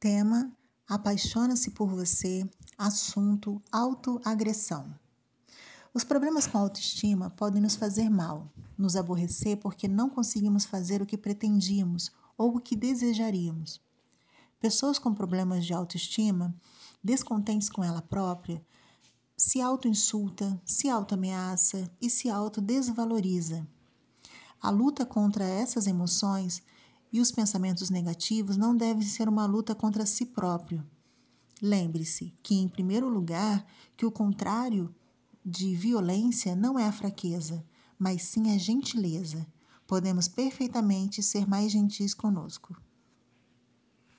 Tema: Apaixona-se por você. Assunto: autoagressão. Os problemas com autoestima podem nos fazer mal, nos aborrecer porque não conseguimos fazer o que pretendíamos ou o que desejaríamos. Pessoas com problemas de autoestima, descontentes com ela própria, se auto-insulta, se auto-ameaça e se auto-desvaloriza. A luta contra essas emoções e os pensamentos negativos não deve ser uma luta contra si próprio. Lembre-se que, em primeiro lugar, que o contrário de violência não é a fraqueza, mas sim a gentileza. Podemos perfeitamente ser mais gentis conosco.